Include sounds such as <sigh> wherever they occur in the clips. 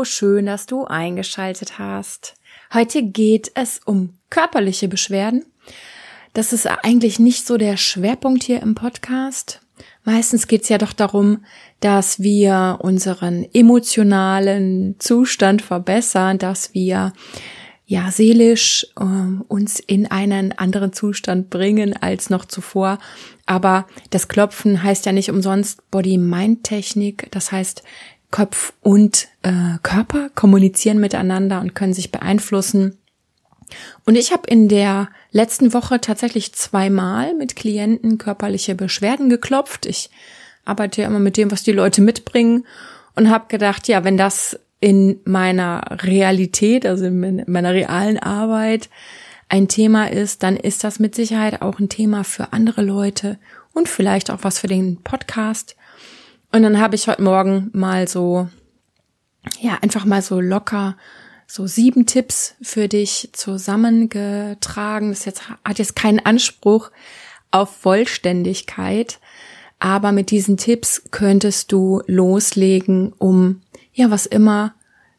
Hallo, schön, dass du eingeschaltet hast. Heute geht es um körperliche Beschwerden. Das ist eigentlich nicht so der Schwerpunkt hier im Podcast. Meistens geht es ja doch darum, dass wir unseren emotionalen Zustand verbessern, dass wir ja seelisch äh, uns in einen anderen Zustand bringen als noch zuvor. Aber das Klopfen heißt ja nicht umsonst Body-Mind-Technik. Das heißt, Kopf und äh, Körper kommunizieren miteinander und können sich beeinflussen. Und ich habe in der letzten Woche tatsächlich zweimal mit Klienten körperliche Beschwerden geklopft. Ich arbeite ja immer mit dem, was die Leute mitbringen und habe gedacht, ja, wenn das in meiner Realität, also in meiner realen Arbeit ein Thema ist, dann ist das mit Sicherheit auch ein Thema für andere Leute und vielleicht auch was für den Podcast. Und dann habe ich heute Morgen mal so, ja, einfach mal so locker so sieben Tipps für dich zusammengetragen. Das jetzt, hat jetzt keinen Anspruch auf Vollständigkeit, aber mit diesen Tipps könntest du loslegen, um ja, was immer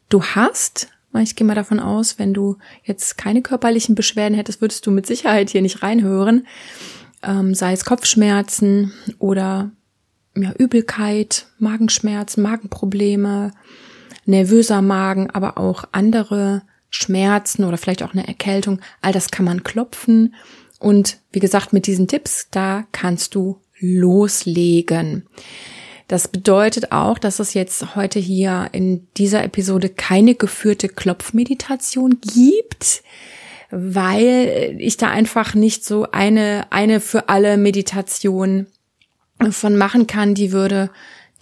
du hast. Ich gehe mal davon aus, wenn du jetzt keine körperlichen Beschwerden hättest, würdest du mit Sicherheit hier nicht reinhören. Ähm, sei es Kopfschmerzen oder ja, Übelkeit, Magenschmerzen, Magenprobleme, nervöser Magen, aber auch andere Schmerzen oder vielleicht auch eine Erkältung. All das kann man klopfen. Und wie gesagt, mit diesen Tipps, da kannst du loslegen. Das bedeutet auch, dass es jetzt heute hier in dieser Episode keine geführte Klopfmeditation gibt, weil ich da einfach nicht so eine, eine für alle Meditation von machen kann, die würde,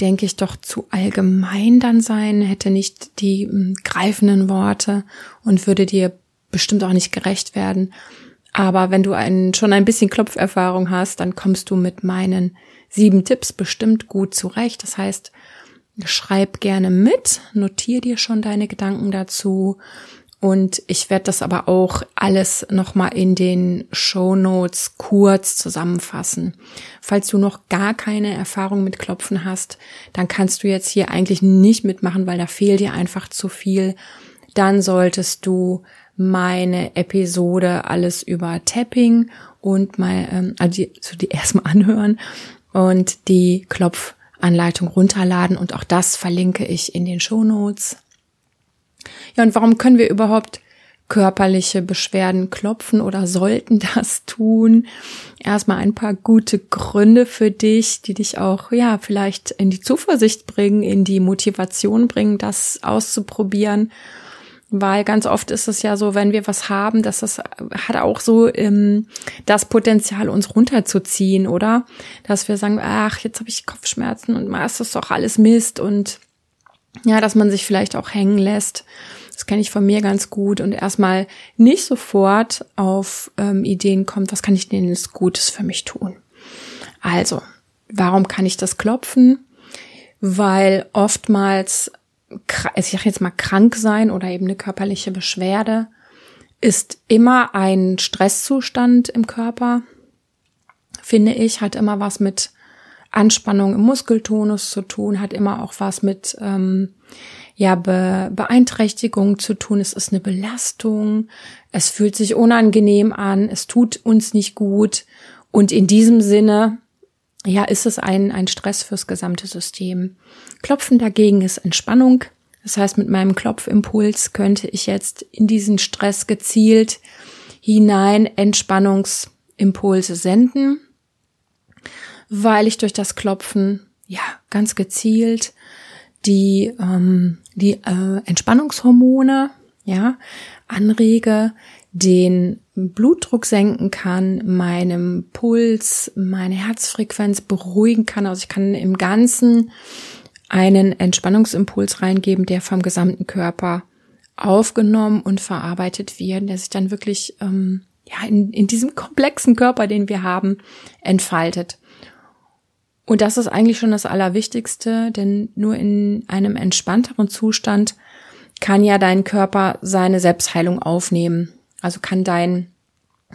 denke ich, doch zu allgemein dann sein, hätte nicht die hm, greifenden Worte und würde dir bestimmt auch nicht gerecht werden. Aber wenn du ein, schon ein bisschen Klopferfahrung hast, dann kommst du mit meinen sieben Tipps bestimmt gut zurecht. Das heißt, schreib gerne mit, notier dir schon deine Gedanken dazu und ich werde das aber auch alles nochmal in den Show Notes kurz zusammenfassen. Falls du noch gar keine Erfahrung mit Klopfen hast, dann kannst du jetzt hier eigentlich nicht mitmachen, weil da fehlt dir einfach zu viel. Dann solltest du meine Episode alles über Tapping und mal ähm, also die, so die <laughs> erstmal anhören und die Klopfanleitung runterladen und auch das verlinke ich in den Show Notes. Ja, und warum können wir überhaupt körperliche Beschwerden klopfen oder sollten das tun? Erstmal ein paar gute Gründe für dich, die dich auch, ja, vielleicht in die Zuversicht bringen, in die Motivation bringen, das auszuprobieren. Weil ganz oft ist es ja so, wenn wir was haben, dass das hat auch so ähm, das Potenzial, uns runterzuziehen, oder? Dass wir sagen, ach, jetzt habe ich Kopfschmerzen und mal ist das doch alles Mist und ja, dass man sich vielleicht auch hängen lässt. Das kenne ich von mir ganz gut und erstmal nicht sofort auf ähm, Ideen kommt, was kann ich denn jetzt Gutes für mich tun? Also, warum kann ich das klopfen? Weil oftmals, also ich sage jetzt mal krank sein oder eben eine körperliche Beschwerde ist immer ein Stresszustand im Körper, finde ich, hat immer was mit Anspannung im Muskeltonus zu tun, hat immer auch was mit ähm, ja, Be Beeinträchtigung zu tun. Es ist eine Belastung, es fühlt sich unangenehm an, es tut uns nicht gut. Und in diesem Sinne, ja, ist es ein, ein Stress fürs gesamte System. Klopfen dagegen ist Entspannung. Das heißt, mit meinem Klopfimpuls könnte ich jetzt in diesen Stress gezielt hinein Entspannungsimpulse senden weil ich durch das Klopfen ja ganz gezielt die ähm, die äh, Entspannungshormone ja anrege, den Blutdruck senken kann, meinem Puls, meine Herzfrequenz beruhigen kann. Also ich kann im Ganzen einen Entspannungsimpuls reingeben, der vom gesamten Körper aufgenommen und verarbeitet wird, der sich dann wirklich ähm, ja in, in diesem komplexen Körper, den wir haben, entfaltet. Und das ist eigentlich schon das Allerwichtigste, denn nur in einem entspannteren Zustand kann ja dein Körper seine Selbstheilung aufnehmen. Also kann dein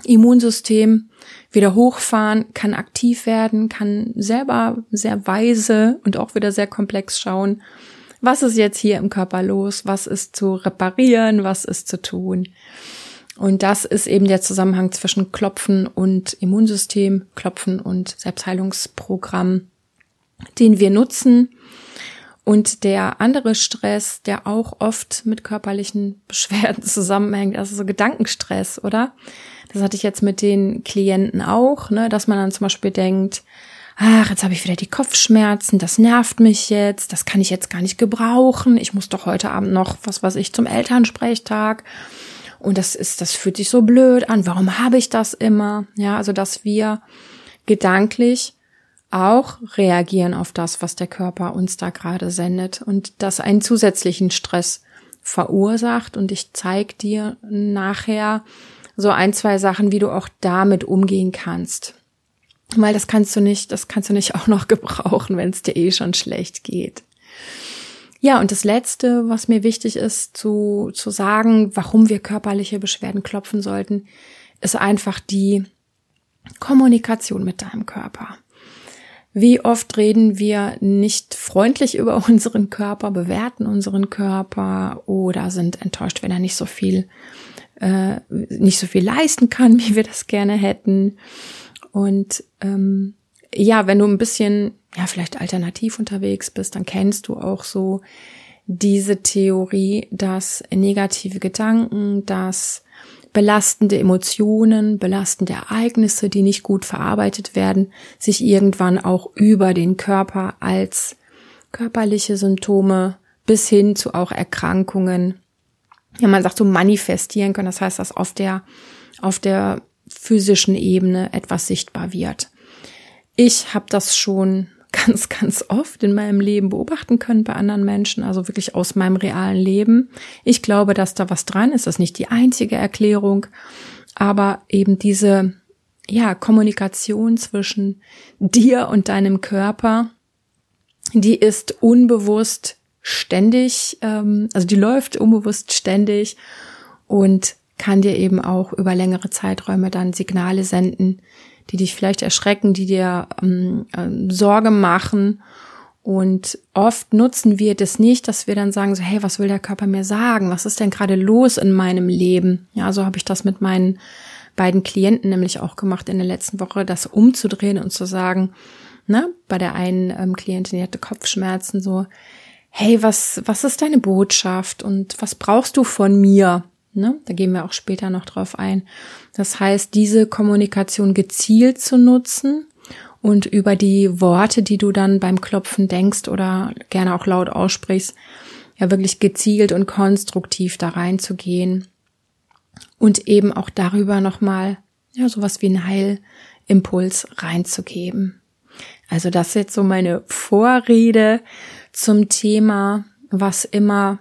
Immunsystem wieder hochfahren, kann aktiv werden, kann selber sehr weise und auch wieder sehr komplex schauen, Was ist jetzt hier im Körper los? Was ist zu reparieren? Was ist zu tun? Und das ist eben der Zusammenhang zwischen Klopfen und Immunsystem, Klopfen und Selbstheilungsprogramm, den wir nutzen. Und der andere Stress, der auch oft mit körperlichen Beschwerden <laughs> zusammenhängt, also so Gedankenstress, oder? Das hatte ich jetzt mit den Klienten auch, ne, dass man dann zum Beispiel denkt, ach, jetzt habe ich wieder die Kopfschmerzen, das nervt mich jetzt, das kann ich jetzt gar nicht gebrauchen, ich muss doch heute Abend noch, was weiß ich, zum Elternsprechtag. Und das ist, das fühlt sich so blöd an. Warum habe ich das immer? Ja, also, dass wir gedanklich auch reagieren auf das, was der Körper uns da gerade sendet und das einen zusätzlichen Stress verursacht. Und ich zeige dir nachher so ein, zwei Sachen, wie du auch damit umgehen kannst. Weil das kannst du nicht, das kannst du nicht <laughs> auch noch gebrauchen, wenn es dir eh schon schlecht geht. Ja, und das letzte, was mir wichtig ist zu, zu sagen, warum wir körperliche Beschwerden klopfen sollten, ist einfach die Kommunikation mit deinem Körper. Wie oft reden wir nicht freundlich <laughs> über unseren Körper, bewerten unseren Körper oder sind enttäuscht, wenn er nicht so viel, äh, nicht so viel leisten kann, <laughs> wie wir das gerne hätten. Und ähm, ja, wenn du ein bisschen, ja, vielleicht alternativ unterwegs bist, dann kennst du auch so diese Theorie, dass negative Gedanken, dass belastende Emotionen, belastende Ereignisse, die nicht gut verarbeitet werden, sich irgendwann auch über den Körper als körperliche Symptome bis hin zu auch Erkrankungen, ja, man sagt so manifestieren können. Das heißt, dass auf der, auf der physischen Ebene etwas sichtbar wird. Ich habe das schon <laughs> ganz, ganz oft in meinem Leben beobachten können bei anderen Menschen, also wirklich aus meinem realen Leben. Ich glaube, dass da was dran ist. Das ist nicht die einzige Erklärung, aber eben diese, ja, Kommunikation zwischen dir und deinem Körper, die ist unbewusst ständig, ähm, also die läuft unbewusst ständig und kann dir eben auch über längere Zeiträume dann Signale senden, die dich vielleicht erschrecken, die dir ähm, äh, Sorge machen. Und oft nutzen wir das nicht, dass wir dann sagen so, hey, was will der Körper mir sagen? Was ist denn gerade los in meinem Leben? Ja, so habe ich das mit meinen beiden Klienten nämlich auch gemacht in der letzten Woche, das umzudrehen und zu sagen, ne, bei der einen ähm, Klientin, die hatte Kopfschmerzen, so, hey, was, was ist deine Botschaft und was brauchst du von mir? Ne? Da gehen wir auch später noch drauf ein. Das heißt, diese Kommunikation gezielt zu nutzen und über die Worte, die du dann beim Klopfen denkst oder gerne auch laut aussprichst, ja wirklich gezielt und konstruktiv da reinzugehen und eben auch darüber nochmal ja sowas wie ein Heilimpuls reinzugeben. Also das ist jetzt so meine Vorrede zum Thema, was immer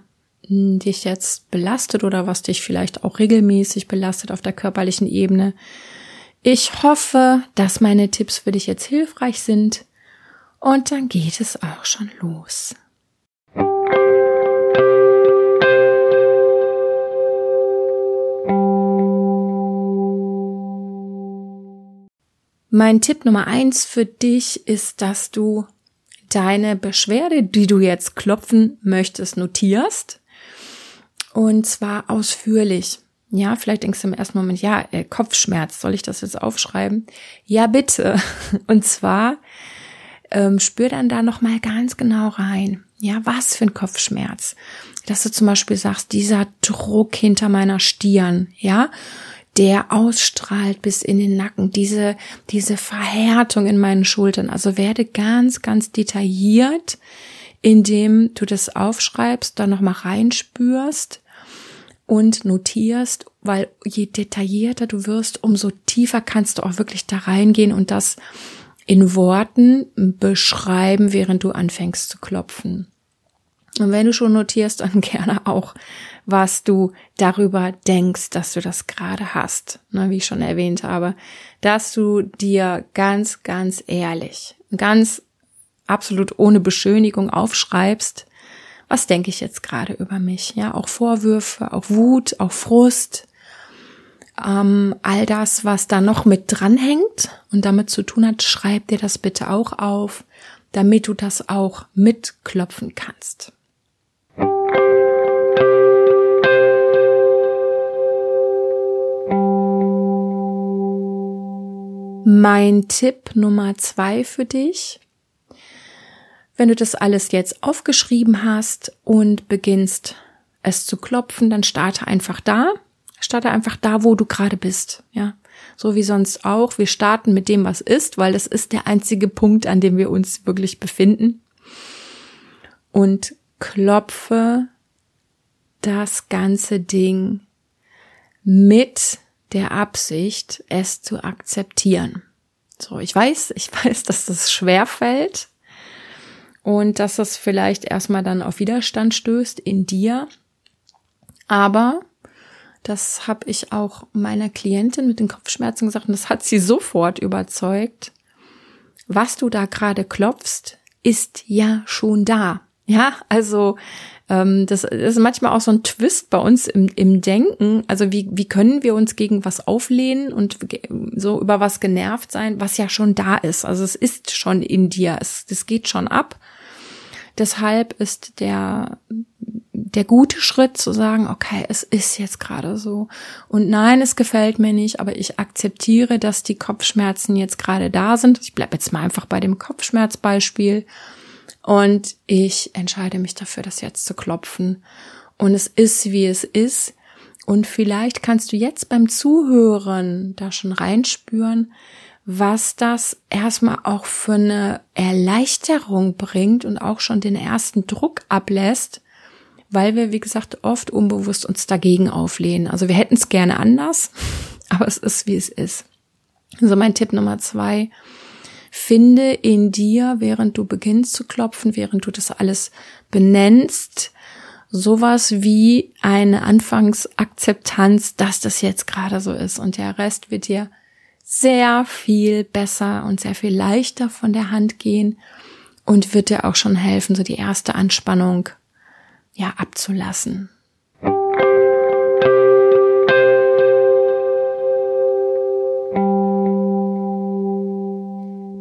dich jetzt belastet oder was dich vielleicht auch regelmäßig belastet auf der körperlichen Ebene. Ich hoffe, dass meine Tipps für dich jetzt hilfreich sind und dann geht es auch schon los. Mein Tipp Nummer eins für dich ist, dass du deine Beschwerde, die du jetzt klopfen möchtest, notierst und zwar ausführlich. Ja, vielleicht denkst du im ersten Moment, ja, äh, Kopfschmerz, soll ich das jetzt aufschreiben? Ja, bitte. <laughs> Und zwar ähm, spür dann da nochmal ganz genau rein. Ja, was für ein Kopfschmerz. Dass du zum Beispiel sagst, dieser Druck hinter meiner Stirn, ja, der ausstrahlt bis in den Nacken, diese, diese Verhärtung in meinen Schultern. Also werde ganz, ganz detailliert, indem du das aufschreibst, dann nochmal reinspürst, und notierst, weil je detaillierter du wirst, umso tiefer kannst du auch wirklich da reingehen und das in Worten beschreiben, während du anfängst zu klopfen. Und wenn du schon notierst, dann <laughs> gerne auch, was du darüber denkst, dass du das gerade hast. Na, wie ich schon erwähnt habe, dass du dir ganz, ganz ehrlich, ganz absolut ohne Beschönigung aufschreibst, was denke ich jetzt gerade über mich? Ja, auch Vorwürfe, auch Wut, auch Frust, ähm, all das, was da noch mit dranhängt und damit zu tun hat, schreib dir das bitte auch auf, damit du das auch mitklopfen kannst. Mein Tipp Nummer zwei für dich wenn du das alles jetzt aufgeschrieben hast und beginnst es zu klopfen, dann starte einfach da. Starte einfach da, wo du gerade bist. Ja, so wie sonst auch. Wir starten mit dem, was ist, weil das ist der einzige Punkt, an dem wir uns wirklich befinden. Und klopfe das ganze Ding mit der Absicht, es zu akzeptieren. So, ich weiß, ich <laughs> weiß, dass das schwer fällt und dass das vielleicht erstmal dann auf Widerstand stößt in dir. Aber das habe ich auch meiner Klientin mit den Kopfschmerzen gesagt und das hat sie sofort überzeugt. Was du da gerade klopfst, ist ja schon da. Ja, also ähm, das, ist manchmal auch so ein Twist bei uns im, im Denken. Also wie, wie können wir uns gegen was auflehnen und so über was genervt sein, was ja schon da ist. Also es ist schon in dir, es, das geht schon ab. Deshalb ist der, der gute Schritt zu sagen, okay, es ist jetzt gerade so. Und nein, es gefällt mir nicht, aber ich akzeptiere, dass die Kopfschmerzen jetzt gerade da sind. Ich bleibe jetzt mal einfach bei dem Kopfschmerzbeispiel. Und ich entscheide mich dafür, das jetzt zu klopfen. Und es ist, wie es ist. Und vielleicht kannst du jetzt beim Zuhören da schon reinspüren, was das erstmal auch für eine Erleichterung bringt und auch schon den ersten Druck ablässt, weil wir, wie gesagt, oft unbewusst uns dagegen auflehnen. Also wir hätten es gerne anders, <laughs> aber es ist, wie es ist. Also mein Tipp Nummer zwei, Finde in dir, während du beginnst zu klopfen, während du das alles benennst, sowas wie eine Anfangsakzeptanz, dass das jetzt gerade so ist. Und der Rest wird dir sehr viel besser und sehr viel leichter von der Hand gehen und wird dir auch schon helfen, so die erste Anspannung ja abzulassen.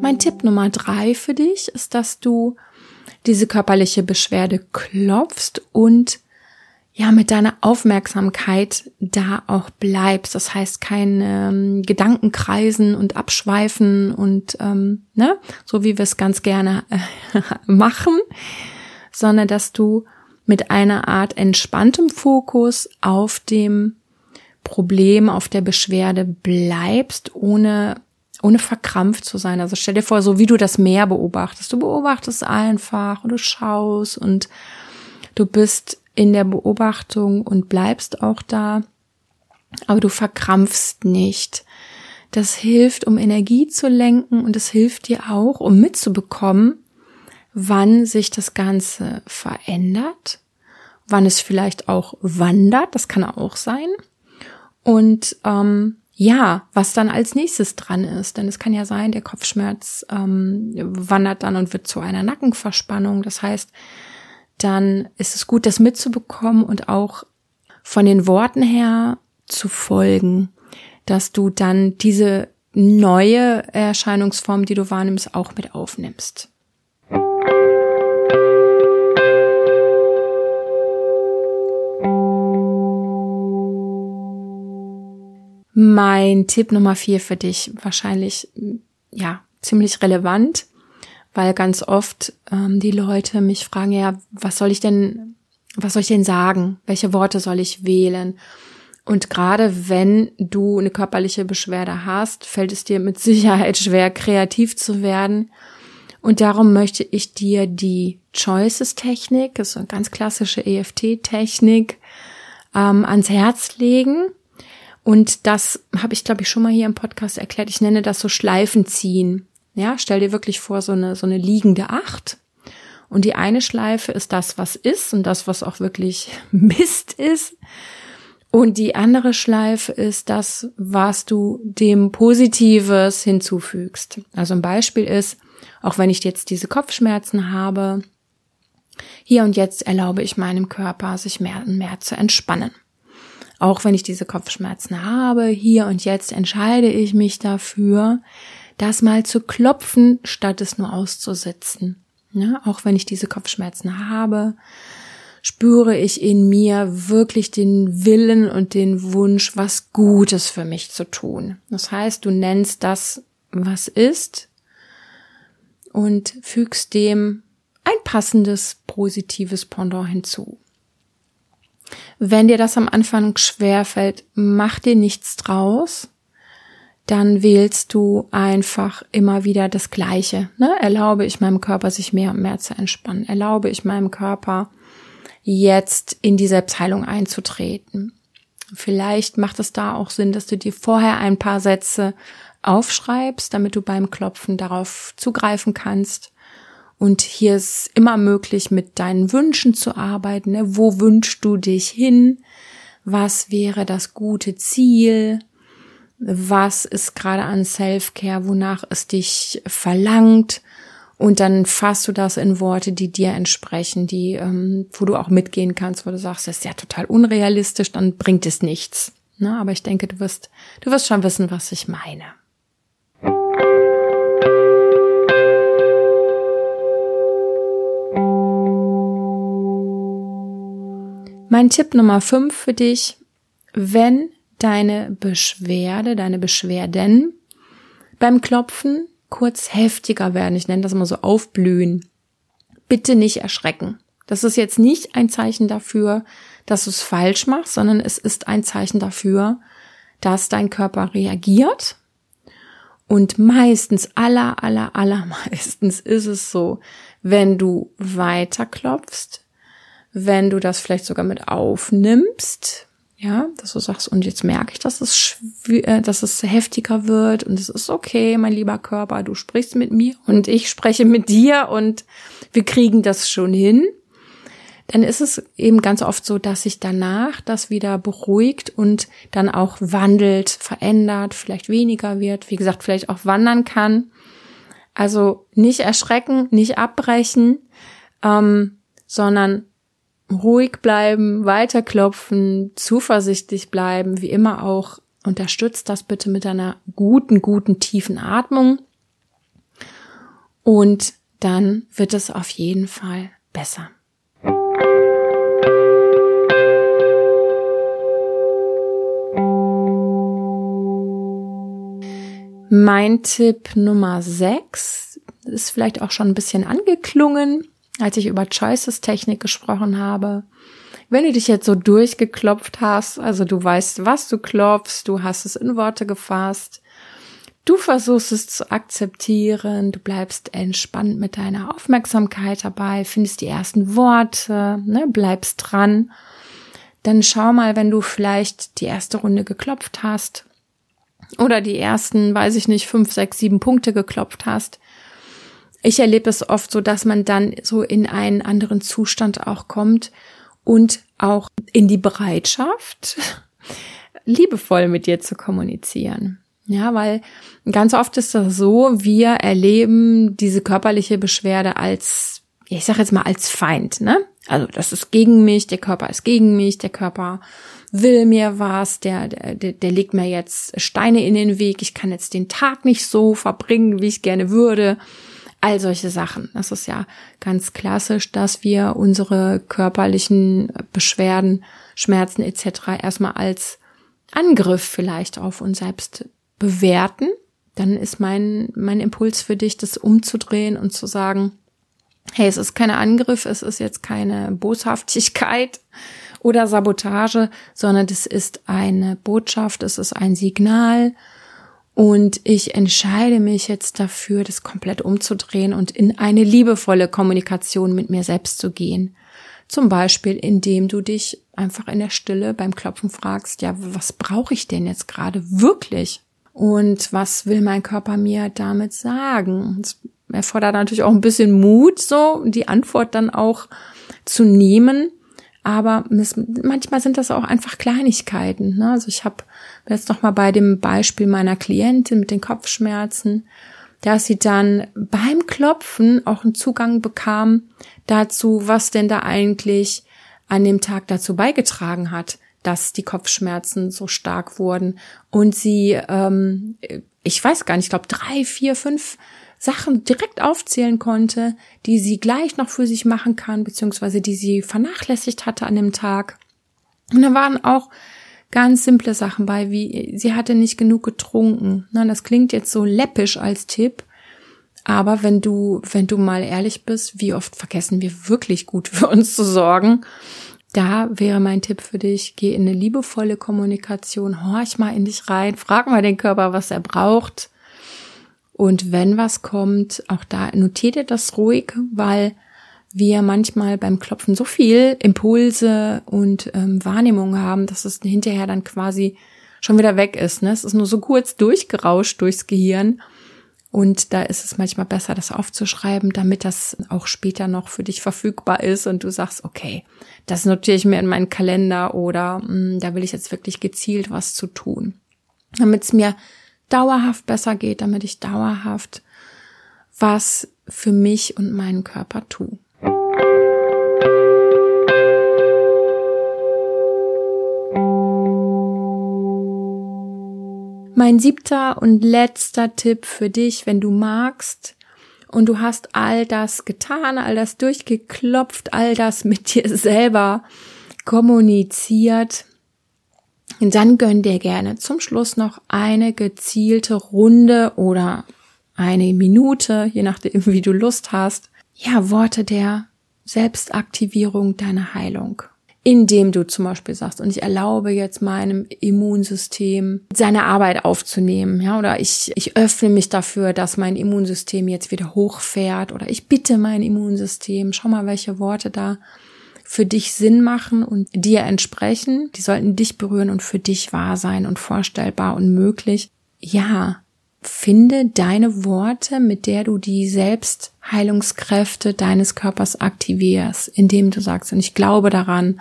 Mein Tipp Nummer drei für dich ist, dass du diese körperliche Beschwerde klopfst und ja mit deiner Aufmerksamkeit da auch bleibst. Das heißt kein ähm, Gedankenkreisen und Abschweifen und ähm, ne, so wie wir es ganz gerne äh, <laughs> machen, sondern dass du mit einer Art entspanntem Fokus auf dem Problem, auf der Beschwerde bleibst, ohne ohne verkrampft zu sein. Also stell dir vor, so wie du das Meer beobachtest. Du beobachtest einfach und du schaust und du bist in der Beobachtung und bleibst auch da, aber du verkrampfst nicht. Das hilft, um Energie zu lenken und es hilft dir auch, um mitzubekommen, wann sich das Ganze verändert, wann es vielleicht auch wandert, das kann auch sein. Und ähm, ja, was dann als nächstes dran ist. Denn es kann ja sein, der Kopfschmerz ähm, wandert dann und wird zu einer Nackenverspannung. Das heißt, dann ist es gut, das mitzubekommen und auch von den Worten her zu folgen, dass du dann diese neue Erscheinungsform, die du wahrnimmst, auch mit aufnimmst. Mein Tipp Nummer vier für dich wahrscheinlich, ja, ziemlich relevant, weil ganz oft ähm, die Leute mich fragen, ja, was soll ich denn, was soll ich denn sagen? Welche Worte soll ich wählen? Und gerade wenn du eine körperliche Beschwerde hast, fällt es dir mit <laughs> Sicherheit schwer, kreativ zu werden. Und darum möchte ich dir die Choices-Technik, das ist eine ganz klassische EFT-Technik, ähm, ans Herz legen und das habe ich, glaube ich, schon mal hier im Podcast erklärt. Ich nenne das so Schleifen ziehen. Ja, stell dir wirklich vor, so eine, so eine liegende Acht. Und die eine Schleife ist das, was ist und das, was auch wirklich <laughs> Mist ist. Und die andere Schleife ist das, was du dem Positives hinzufügst. Also ein Beispiel ist, auch wenn ich jetzt diese Kopfschmerzen habe, hier und jetzt erlaube ich meinem Körper, sich mehr und mehr zu entspannen. Auch wenn ich diese Kopfschmerzen habe, hier und jetzt entscheide ich mich dafür, das mal zu klopfen, statt es nur auszusitzen. Ja, auch wenn ich diese Kopfschmerzen habe, spüre ich in mir wirklich den Willen und den Wunsch, was Gutes für mich zu tun. Das heißt, du nennst das, was ist und fügst dem ein passendes positives Pendant hinzu. Wenn dir das am Anfang schwerfällt, mach dir nichts draus. Dann wählst du einfach immer wieder das Gleiche. Ne? Erlaube ich meinem Körper, sich mehr und mehr zu entspannen. Erlaube ich meinem Körper, jetzt in die Selbstheilung einzutreten. Vielleicht macht es da auch Sinn, dass du dir vorher ein paar Sätze aufschreibst, damit du beim Klopfen darauf zugreifen kannst. Und hier ist immer möglich, mit deinen Wünschen zu arbeiten. Ne? Wo wünschst du dich hin? Was wäre das gute Ziel? Was ist gerade an Self-Care, wonach es dich verlangt? Und dann fasst du das in Worte, die dir entsprechen, die, ähm, wo du auch mitgehen kannst, wo du sagst, das ist ja total unrealistisch, dann bringt es nichts. Ne? Aber ich denke, du wirst, du wirst schon wissen, was ich meine. Mein Tipp Nummer 5 für dich, wenn deine Beschwerde, deine Beschwerden beim Klopfen kurz heftiger werden, ich nenne das immer so aufblühen, bitte nicht erschrecken. Das ist jetzt nicht ein Zeichen dafür, dass du es falsch machst, sondern es ist ein Zeichen dafür, dass dein Körper reagiert. Und meistens, aller, aller, aller <laughs> meistens ist es so, wenn du weiter klopfst, wenn du das vielleicht sogar mit aufnimmst, ja, dass du sagst, und jetzt merke ich, dass es, äh, dass es heftiger wird und es ist okay, mein lieber Körper, du sprichst mit mir und ich spreche mit dir und wir kriegen das schon hin. Dann ist es eben ganz oft so, dass sich danach das wieder beruhigt und dann auch wandelt, verändert, vielleicht weniger wird, wie gesagt, vielleicht auch wandern kann. Also nicht erschrecken, nicht abbrechen, ähm, sondern ruhig bleiben, weiterklopfen, zuversichtlich bleiben, wie immer auch unterstützt das bitte mit einer guten, guten, tiefen Atmung. Und dann wird es auf jeden Fall besser. Mein Tipp Nummer 6 ist vielleicht auch schon ein bisschen angeklungen als ich über Choices Technik gesprochen habe. Wenn du dich jetzt so durchgeklopft hast, also du weißt, was du klopfst, du hast es in Worte gefasst, du versuchst es zu akzeptieren, du bleibst entspannt mit deiner Aufmerksamkeit dabei, findest die ersten Worte, ne, bleibst dran, dann schau mal, wenn du vielleicht die erste Runde geklopft hast oder die ersten, weiß ich nicht, fünf, sechs, sieben Punkte geklopft hast, ich erlebe es oft so, dass man dann so in einen anderen Zustand auch kommt und auch in die Bereitschaft, <laughs> liebevoll mit dir zu kommunizieren. Ja, weil ganz oft ist das so, wir erleben diese körperliche Beschwerde als, ich sage jetzt mal als Feind, ne? Also das ist gegen mich, der Körper ist gegen mich, der Körper will mir was, der, der, der legt mir jetzt Steine in den Weg, ich kann jetzt den Tag nicht so verbringen, wie ich gerne würde all solche Sachen. Das ist ja ganz klassisch, dass wir unsere körperlichen Beschwerden, Schmerzen etc. erstmal als Angriff vielleicht auf uns selbst bewerten. Dann ist mein, mein Impuls für dich, das umzudrehen und zu sagen, hey, es ist kein Angriff, es ist jetzt keine Boshaftigkeit oder Sabotage, sondern es ist eine Botschaft, es ist ein Signal, und ich entscheide mich jetzt dafür, das komplett umzudrehen und in eine liebevolle Kommunikation mit mir selbst zu gehen. Zum Beispiel, indem du dich einfach in der Stille beim Klopfen fragst, ja, was brauche ich denn jetzt gerade wirklich? Und was will mein Körper mir damit sagen? Es erfordert natürlich auch ein bisschen Mut, so die Antwort dann auch zu nehmen. Aber manchmal sind das auch einfach Kleinigkeiten. Ne? Also ich habe jetzt noch mal bei dem Beispiel meiner Klientin mit den Kopfschmerzen, dass sie dann beim Klopfen auch einen Zugang bekam dazu, was denn da eigentlich an dem Tag dazu beigetragen hat, dass die Kopfschmerzen so stark wurden und sie, ähm, ich weiß gar nicht, ich glaube drei, vier, fünf Sachen direkt aufzählen konnte, die sie gleich noch für sich machen kann, beziehungsweise die sie vernachlässigt hatte an dem Tag. Und da waren auch ganz simple Sachen bei, wie sie hatte nicht genug getrunken. Na, das klingt jetzt so läppisch als Tipp, aber wenn du, wenn du mal ehrlich bist, wie oft vergessen wir wirklich gut <laughs> für uns zu sorgen? Da wäre mein Tipp für dich, geh in eine liebevolle Kommunikation, horch mal in dich rein, frag mal den Körper, was er braucht. Und wenn was kommt, auch da notiert ihr das ruhig, weil wir manchmal beim Klopfen so viel Impulse und ähm, Wahrnehmung haben, dass es hinterher dann quasi schon wieder weg ist. Ne? Es ist nur so kurz durchgerauscht durchs Gehirn und da ist es manchmal besser, das aufzuschreiben, damit das auch später noch für dich verfügbar ist und du sagst, okay, das notiere ich mir in meinen Kalender oder mh, hm, da will ich jetzt wirklich gezielt was zu tun. Damit es mir dauerhaft besser geht, damit ich dauerhaft was für mich und meinen Körper tue. Mein siebter und letzter Tipp für dich, wenn du magst und du hast all das getan, all das durchgeklopft, all das mit <laughs> dir selber kommuniziert, dann gönn dir gerne zum Schluss noch eine gezielte Runde oder eine Minute, je nachdem, <laughs> wie du Lust hast. Ja, Worte der Selbstaktivierung deiner Heilung indem du zum Beispiel sagst, und ich erlaube jetzt meinem Immunsystem seine Arbeit aufzunehmen, ja, oder ich, ich öffne mich dafür, dass mein Immunsystem jetzt wieder hochfährt, oder ich bitte mein Immunsystem, schau mal, welche Worte da für dich Sinn machen und dir entsprechen. Die sollten dich berühren und für dich wahr sein und vorstellbar und möglich. Ja, finde deine Worte, mit der du die Selbstheilungskräfte deines Körpers aktivierst, indem du sagst, und ich glaube daran,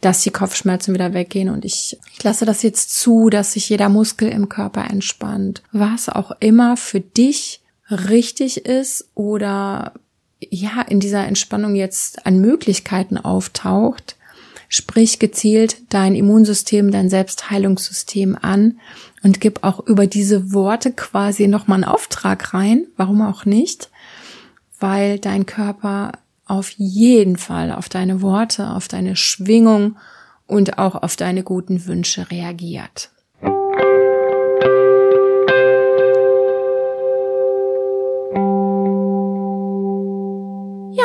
dass die Kopfschmerzen wieder weggehen und ich, ich lasse das jetzt zu, dass sich jeder Muskel im Körper entspannt. Was auch immer für dich richtig ist oder ja, in dieser Entspannung jetzt an Möglichkeiten auftaucht, sprich gezielt dein Immunsystem, dein Selbstheilungssystem an und gib auch über diese Worte quasi nochmal einen Auftrag rein, warum auch nicht, weil dein Körper auf jeden Fall auf deine Worte, auf deine Schwingung und auch auf deine guten Wünsche reagiert.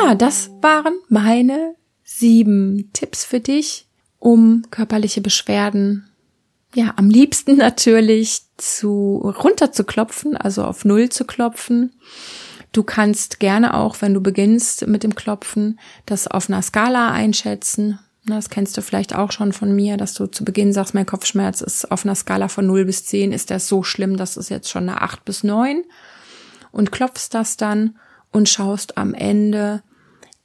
Ja, das waren meine sieben Tipps für dich, um körperliche Beschwerden ja, am liebsten <laughs> natürlich zu runterzuklopfen, also auf Null zu klopfen. Du kannst gerne auch, wenn du beginnst mit dem Klopfen, das auf einer Skala einschätzen. Das kennst du vielleicht auch schon von mir, dass du zu Beginn sagst, mein Kopfschmerz ist auf einer Skala von 0 bis 10, ist das so schlimm, dass es jetzt schon eine 8 bis 9 und klopfst das dann und schaust am Ende,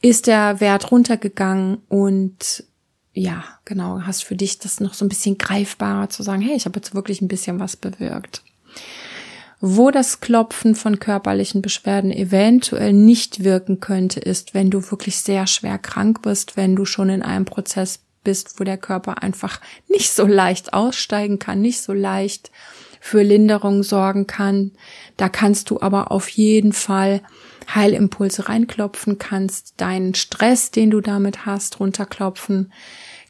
ist der Wert runtergegangen und ja, genau, hast für dich das noch so ein bisschen greifbarer zu sagen, hey, ich habe jetzt wirklich ein bisschen was bewirkt. Wo das Klopfen von körperlichen Beschwerden eventuell nicht wirken könnte, ist, wenn du wirklich sehr schwer krank bist, wenn du schon in einem Prozess bist, wo der Körper einfach nicht so leicht aussteigen kann, nicht so leicht für Linderung sorgen kann. Da kannst du aber auf jeden Fall Heilimpulse reinklopfen, kannst deinen Stress, den du damit hast, runterklopfen,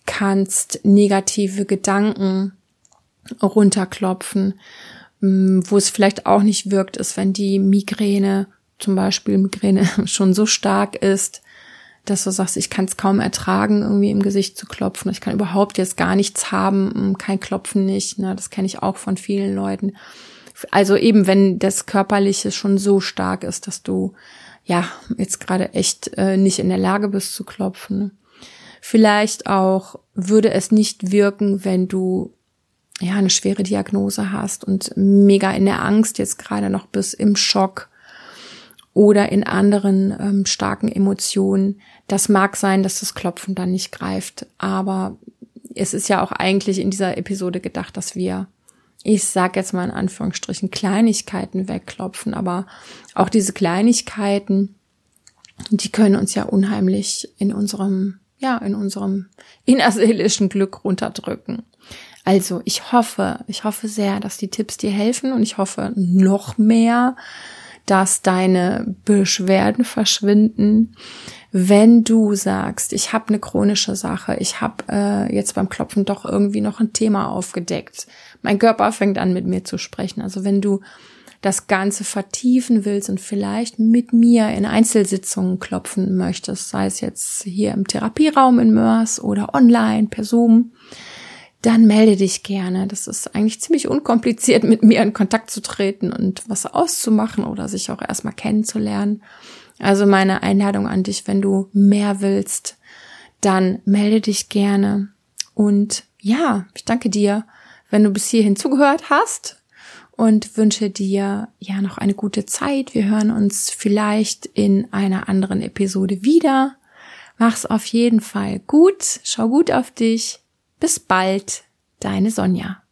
kannst negative Gedanken runterklopfen Mm, wo es vielleicht auch nicht wirkt, ist, wenn die Migräne, zum Beispiel Migräne <laughs> schon so stark ist, dass du sagst, ich kann es kaum ertragen, irgendwie im Gesicht zu klopfen. Ich kann überhaupt jetzt gar nichts haben, mm, kein Klopfen nicht. Ne? Das kenne ich auch von vielen Leuten. Also eben, wenn das Körperliche schon so stark ist, dass du ja jetzt gerade echt äh, nicht in der Lage bist zu klopfen. Vielleicht auch würde es nicht wirken, wenn du ja, eine schwere Diagnose hast und mega in der Angst jetzt gerade noch bis im Schock oder in anderen ähm, starken Emotionen. Das mag sein, dass das Klopfen dann nicht greift, aber es ist ja auch eigentlich in dieser Episode gedacht, dass wir, ich sag jetzt mal in Anführungsstrichen, Kleinigkeiten wegklopfen, aber auch diese Kleinigkeiten, die können uns ja unheimlich in unserem, ja, in unserem innerseelischen Glück runterdrücken. Also ich hoffe, ich hoffe sehr, dass die Tipps dir helfen und ich hoffe noch mehr, dass deine Beschwerden verschwinden, wenn du sagst, ich habe eine chronische Sache, ich habe äh, jetzt beim Klopfen doch irgendwie noch ein Thema aufgedeckt. Mein Körper fängt an mit mir zu sprechen. Also wenn du das Ganze vertiefen willst und vielleicht mit mir in Einzelsitzungen klopfen möchtest, sei es jetzt hier im Therapieraum in Mörs oder online per Zoom, dann melde dich gerne. Das ist eigentlich ziemlich unkompliziert, mit mir in Kontakt zu treten und was auszumachen oder sich auch erstmal kennenzulernen. Also meine Einladung an dich, wenn du mehr willst, dann melde dich gerne. Und ja, ich danke dir, wenn du bis hierhin zugehört hast und wünsche dir ja noch eine gute Zeit. Wir hören uns vielleicht in einer anderen Episode wieder. Mach's auf jeden Fall gut. Schau gut auf dich. Bis bald, deine Sonja.